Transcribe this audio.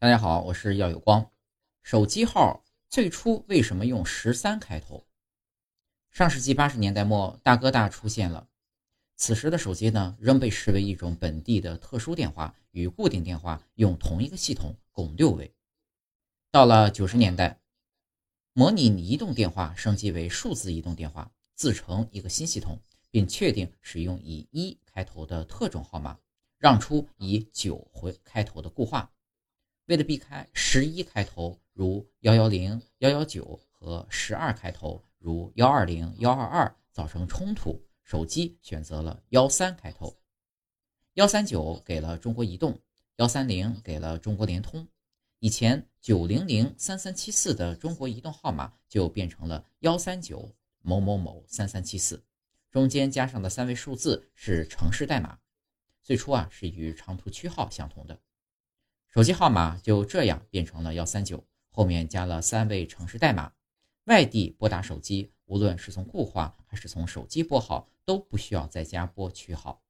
大家好，我是耀有光。手机号最初为什么用十三开头？上世纪八十年代末，大哥大出现了。此时的手机呢，仍被视为一种本地的特殊电话，与固定电话用同一个系统，共六位。到了九十年代，模拟移动电话升级为数字移动电话，自成一个新系统，并确定使用以一开头的特种号码，让出以九回开头的固话。为了避开十一开头如幺幺零、幺幺九和十二开头如幺二零、幺二二造成冲突，手机选择了幺三开头。幺三九给了中国移动，幺三零给了中国联通。以前九零零三三七四的中国移动号码就变成了幺三九某某某三三七四，中间加上的三位数字是城市代码，最初啊是与长途区号相同的。手机号码就这样变成了幺三九，后面加了三位城市代码。外地拨打手机，无论是从固话还是从手机拨号，都不需要再加拨区号。